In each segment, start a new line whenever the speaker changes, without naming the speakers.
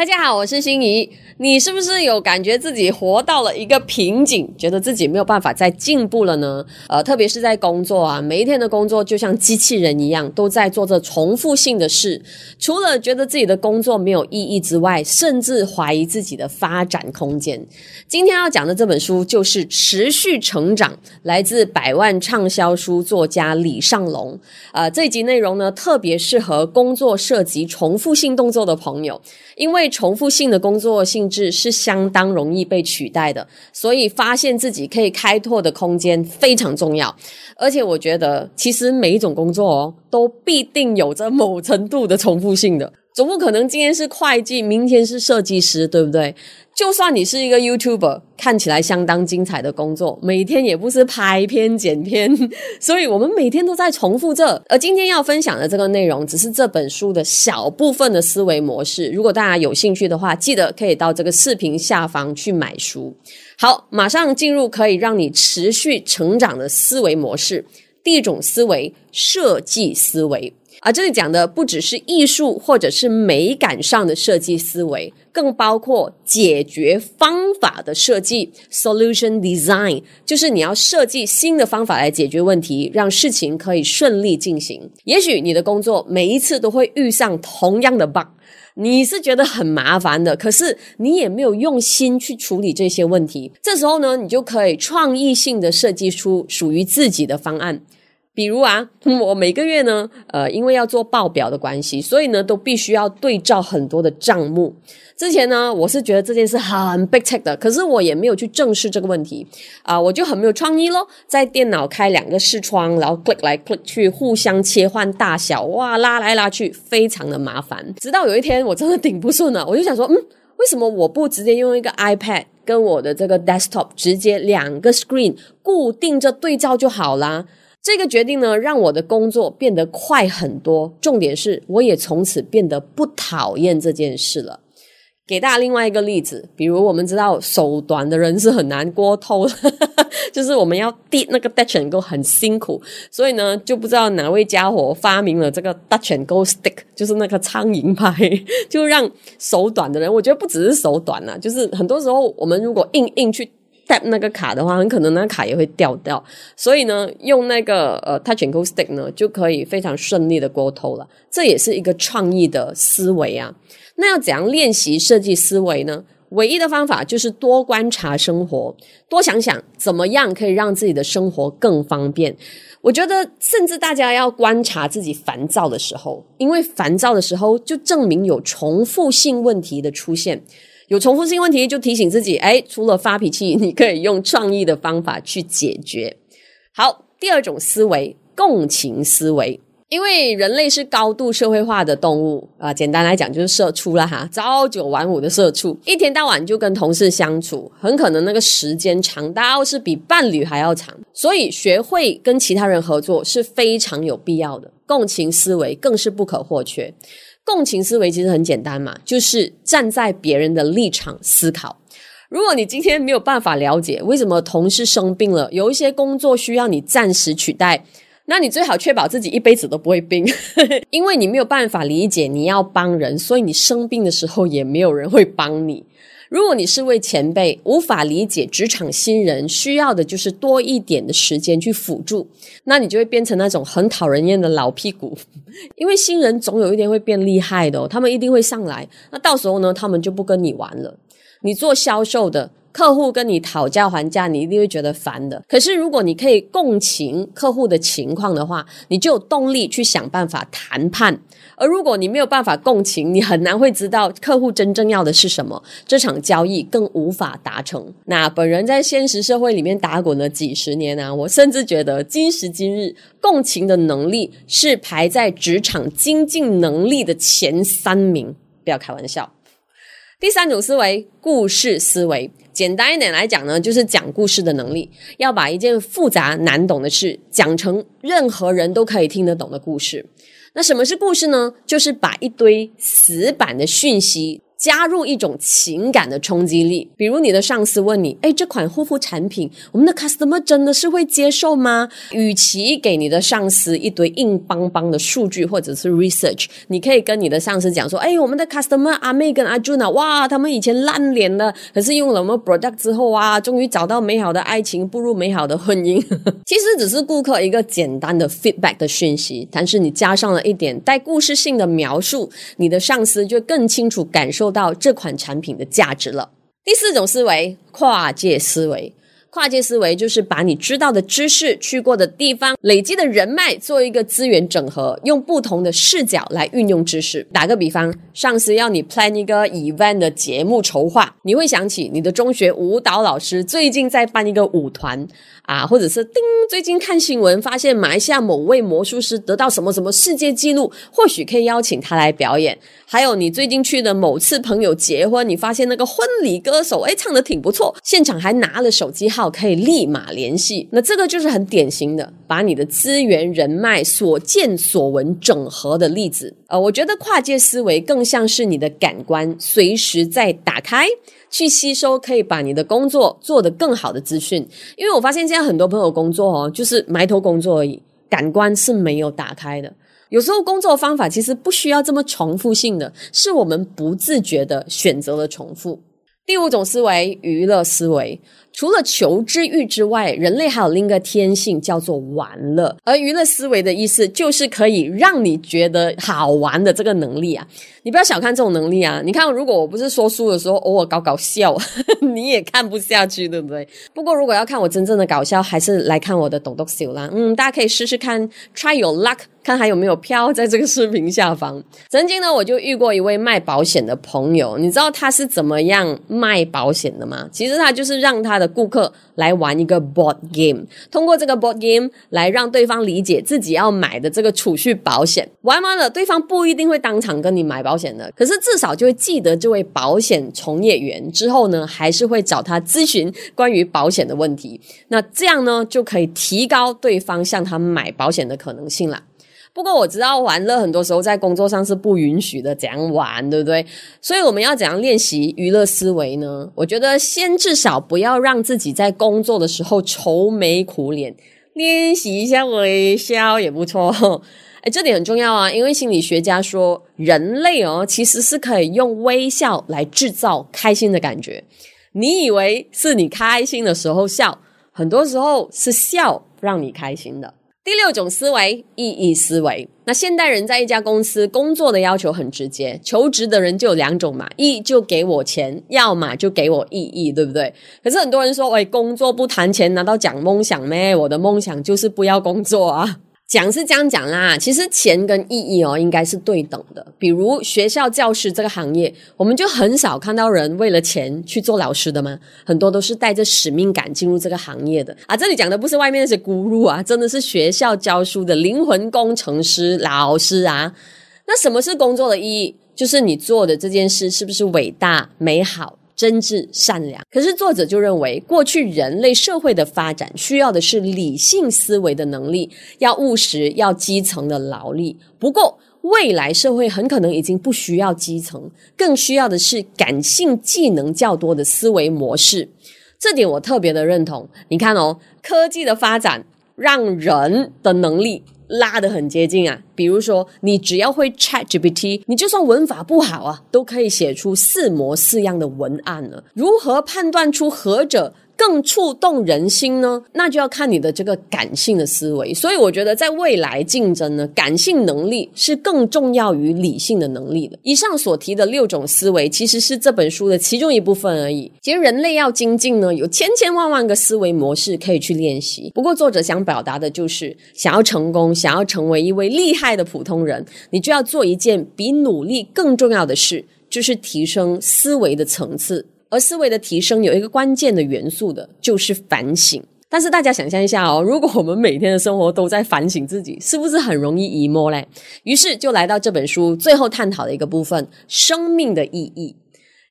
大家好，我是心怡。你是不是有感觉自己活到了一个瓶颈，觉得自己没有办法再进步了呢？呃，特别是在工作啊，每一天的工作就像机器人一样，都在做着重复性的事。除了觉得自己的工作没有意义之外，甚至怀疑自己的发展空间。今天要讲的这本书就是《持续成长》，来自百万畅销书作家李尚龙。呃，这集内容呢，特别适合工作涉及重复性动作的朋友，因为重复性的工作性。质是相当容易被取代的，所以发现自己可以开拓的空间非常重要。而且我觉得，其实每一种工作哦，都必定有着某程度的重复性的。总不可能今天是会计，明天是设计师，对不对？就算你是一个 YouTuber，看起来相当精彩的工作，每天也不是拍片剪片，所以我们每天都在重复这。而今天要分享的这个内容，只是这本书的小部分的思维模式。如果大家有兴趣的话，记得可以到这个视频下方去买书。好，马上进入可以让你持续成长的思维模式。第一种思维，设计思维。而这里讲的不只是艺术或者是美感上的设计思维，更包括解决方法的设计 （solution design），就是你要设计新的方法来解决问题，让事情可以顺利进行。也许你的工作每一次都会遇上同样的 bug，你是觉得很麻烦的，可是你也没有用心去处理这些问题。这时候呢，你就可以创意性的设计出属于自己的方案。比如啊，我每个月呢，呃，因为要做报表的关系，所以呢，都必须要对照很多的账目。之前呢，我是觉得这件事很 big tech 的，可是我也没有去正视这个问题啊，我就很没有创意咯，在电脑开两个视窗，然后 click 来 click 去，互相切换大小，哇，拉来拉去，非常的麻烦。直到有一天，我真的顶不顺了，我就想说，嗯，为什么我不直接用一个 iPad 跟我的这个 desktop 直接两个 screen 固定着对照就好啦？这个决定呢，让我的工作变得快很多。重点是，我也从此变得不讨厌这件事了。给大家另外一个例子，比如我们知道手短的人是很难过透的，就是我们要递那个 Dutch and Go 很辛苦，所以呢，就不知道哪位家伙发明了这个 Dutch and Go Stick，就是那个苍蝇拍，就让手短的人，我觉得不只是手短啊，就是很多时候我们如果硬硬去。tap 那个卡的话，很可能那卡也会掉掉，所以呢，用那个呃 Touch and Go Stick 呢，就可以非常顺利的过透了。这也是一个创意的思维啊。那要怎样练习设计思维呢？唯一的方法就是多观察生活，多想想怎么样可以让自己的生活更方便。我觉得，甚至大家要观察自己烦躁的时候，因为烦躁的时候就证明有重复性问题的出现。有重复性问题，就提醒自己，哎，除了发脾气，你可以用创意的方法去解决。好，第二种思维，共情思维，因为人类是高度社会化的动物啊，简单来讲就是社畜了哈，朝九晚五的社畜，一天到晚就跟同事相处，很可能那个时间长到是比伴侣还要长，所以学会跟其他人合作是非常有必要的，共情思维更是不可或缺。共情思维其实很简单嘛，就是站在别人的立场思考。如果你今天没有办法了解为什么同事生病了，有一些工作需要你暂时取代，那你最好确保自己一辈子都不会病，因为你没有办法理解你要帮人，所以你生病的时候也没有人会帮你。如果你是位前辈，无法理解职场新人需要的就是多一点的时间去辅助，那你就会变成那种很讨人厌的老屁股。因为新人总有一天会变厉害的，他们一定会上来，那到时候呢，他们就不跟你玩了。你做销售的。客户跟你讨价还价，你一定会觉得烦的。可是如果你可以共情客户的情况的话，你就有动力去想办法谈判。而如果你没有办法共情，你很难会知道客户真正要的是什么，这场交易更无法达成。那本人在现实社会里面打滚了几十年啊，我甚至觉得今时今日共情的能力是排在职场精进能力的前三名，不要开玩笑。
第三种思维，故事思维。简单一点来讲呢，就是讲故事的能力，要把一件复杂难懂的事讲成任何人都可以听得懂的故事。那什么是故事呢？就是把一堆死板的讯息。加入一种情感的冲击力，比如你的上司问你：“哎，这款护肤产品，我们的 customer 真的是会接受吗？”与其给你的上司一堆硬邦邦的数据或者是 research，你可以跟你的上司讲说：“哎，我们的 customer 阿妹跟阿 Juna，哇，他们以前烂脸了，可是用了我们 product 之后啊，终于找到美好的爱情，步入美好的婚姻。”其实只是顾客一个简单的 feedback 的讯息，但是你加上了一点带故事性的描述，你的上司就更清楚感受到这款产品的价值了。第四种思维，跨界思维。跨界思维就是把你知道的知识、去过的地方、累积的人脉做一个资源整合，用不同的视角来运用知识。打个比方，上司要你 plan 一个 event 的节目筹划，你会想起你的中学舞蹈老师最近在办一个舞团啊，或者是叮，最近看新闻发现马来西亚某位魔术师得到什么什么世界纪录，或许可以邀请他来表演。还有你最近去的某次朋友结婚，你发现那个婚礼歌手哎唱的挺不错，现场还拿了手机号可以立马联系。那这个就是很典型的把你的资源人脉所见所闻整合的例子。呃，我觉得跨界思维更像是你的感官随时在打开，去吸收可以把你的工作做得更好的资讯。因为我发现现在很多朋友工作哦，就是埋头工作而已，感官是没有打开的。有时候工作方法其实不需要这么重复性的，是我们不自觉的选择了重复。第五种思维，娱乐思维。除了求知欲之外，人类还有另一个天性叫做玩乐。而娱乐思维的意思就是可以让你觉得好玩的这个能力啊！你不要小看这种能力啊！你看，如果我不是说书的时候偶尔搞搞笑，你也看不下去，对不对？不过如果要看我真正的搞笑，还是来看我的抖抖秀啦。嗯，大家可以试试看，try your luck，看还有没有票在这个视频下方。曾经呢，我就遇过一位卖保险的朋友，你知道他是怎么样卖保险的吗？其实他就是让他的顾客来玩一个 board game，通过这个 board game 来让对方理解自己要买的这个储蓄保险。玩完了，对方不一定会当场跟你买保险的，可是至少就会记得这位保险从业员。之后呢，还是会找他咨询关于保险的问题。那这样呢，就可以提高对方向他买保险的可能性了。不过我知道玩乐很多时候在工作上是不允许的，怎样玩，对不对？所以我们要怎样练习娱乐思维呢？我觉得先至少不要让自己在工作的时候愁眉苦脸，练习一下微笑也不错。哎，这点很重要啊，因为心理学家说，人类哦其实是可以用微笑来制造开心的感觉。你以为是你开心的时候笑，很多时候是笑让你开心的。第六种思维，意义思维。那现代人在一家公司工作的要求很直接，求职的人就有两种嘛，一就给我钱，要么就给我意义，对不对？可是很多人说，喂，工作不谈钱，难道讲梦想咩？我的梦想就是不要工作啊。讲是这样讲啦，其实钱跟意义哦，应该是对等的。比如学校教师这个行业，我们就很少看到人为了钱去做老师的吗？很多都是带着使命感进入这个行业的啊。这里讲的不是外面那些咕噜啊，真的是学校教书的灵魂工程师老师啊。那什么是工作的意义？就是你做的这件事是不是伟大美好？真挚善良，可是作者就认为，过去人类社会的发展需要的是理性思维的能力，要务实，要基层的劳力。不过，未来社会很可能已经不需要基层，更需要的是感性技能较多的思维模式。这点我特别的认同。你看哦，科技的发展让人的能力。拉得很接近啊，比如说你只要会 Chat GPT，你就算文法不好啊，都可以写出四模四样的文案了。如何判断出何者？更触动人心呢？那就要看你的这个感性的思维。所以我觉得，在未来竞争呢，感性能力是更重要于理性的能力的。以上所提的六种思维，其实是这本书的其中一部分而已。其实人类要精进呢，有千千万万个思维模式可以去练习。不过作者想表达的就是，想要成功，想要成为一位厉害的普通人，你就要做一件比努力更重要的事，就是提升思维的层次。而思维的提升有一个关键的元素的，就是反省。但是大家想象一下哦，如果我们每天的生活都在反省自己，是不是很容易 emo 嘞？于是就来到这本书最后探讨的一个部分——生命的意义。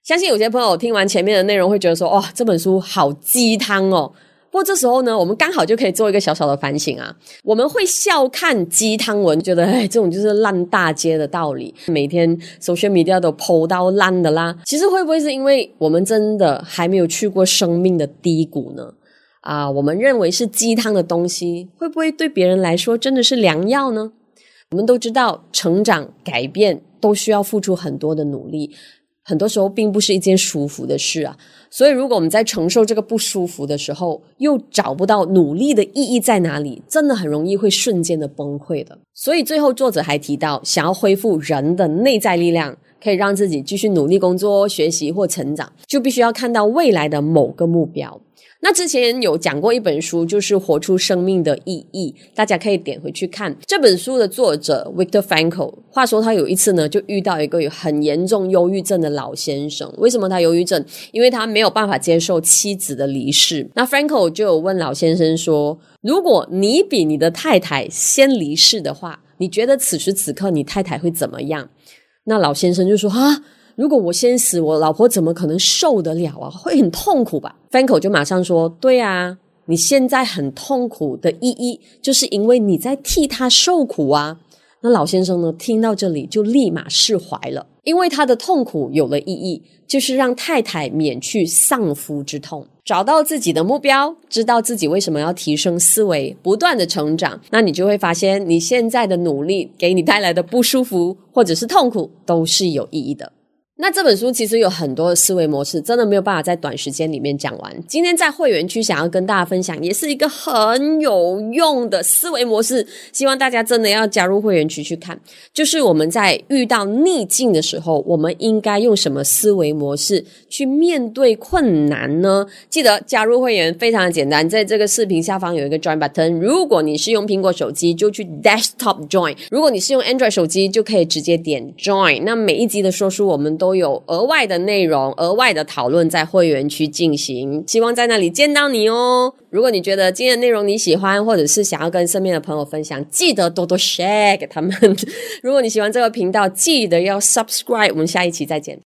相信有些朋友听完前面的内容会觉得说，哇，这本书好鸡汤哦。不过这时候呢，我们刚好就可以做一个小小的反省啊。我们会笑看鸡汤文，觉得哎，这种就是烂大街的道理，每天 social media 都剖到烂的啦。其实会不会是因为我们真的还没有去过生命的低谷呢？啊，我们认为是鸡汤的东西，会不会对别人来说真的是良药呢？我们都知道，成长、改变都需要付出很多的努力。很多时候并不是一件舒服的事啊，所以如果我们在承受这个不舒服的时候，又找不到努力的意义在哪里，真的很容易会瞬间的崩溃的。所以最后作者还提到，想要恢复人的内在力量，可以让自己继续努力工作、学习或成长，就必须要看到未来的某个目标。那之前有讲过一本书，就是《活出生命的意义》，大家可以点回去看这本书的作者 Victor Frankel，。话说他有一次呢，就遇到一个有很严重忧郁症的老先生。为什么他忧郁症？因为他没有办法接受妻子的离世。那 Frankel 就有问老先生说：“如果你比你的太太先离世的话，你觉得此时此刻你太太会怎么样？”那老先生就说：“啊。”如果我先死，我老婆怎么可能受得了啊？会很痛苦吧 f r a n k 就马上说：“对啊，你现在很痛苦的意义，就是因为你在替他受苦啊。”那老先生呢，听到这里就立马释怀了，因为他的痛苦有了意义，就是让太太免去丧夫之痛，找到自己的目标，知道自己为什么要提升思维，不断的成长。那你就会发现，你现在的努力给你带来的不舒服或者是痛苦，都是有意义的。那这本书其实有很多的思维模式，真的没有办法在短时间里面讲完。今天在会员区想要跟大家分享，也是一个很有用的思维模式，希望大家真的要加入会员区去看。就是我们在遇到逆境的时候，我们应该用什么思维模式去面对困难呢？记得加入会员非常的简单，在这个视频下方有一个 Join button。如果你是用苹果手机，就去 Desktop Join；如果你是用 Android 手机，就可以直接点 Join。那每一集的说书，我们都都有额外的内容、额外的讨论在会员区进行，希望在那里见到你哦。如果你觉得今天的内容你喜欢，或者是想要跟身边的朋友分享，记得多多 share 给他们。如果你喜欢这个频道，记得要 subscribe。我们下一期再见。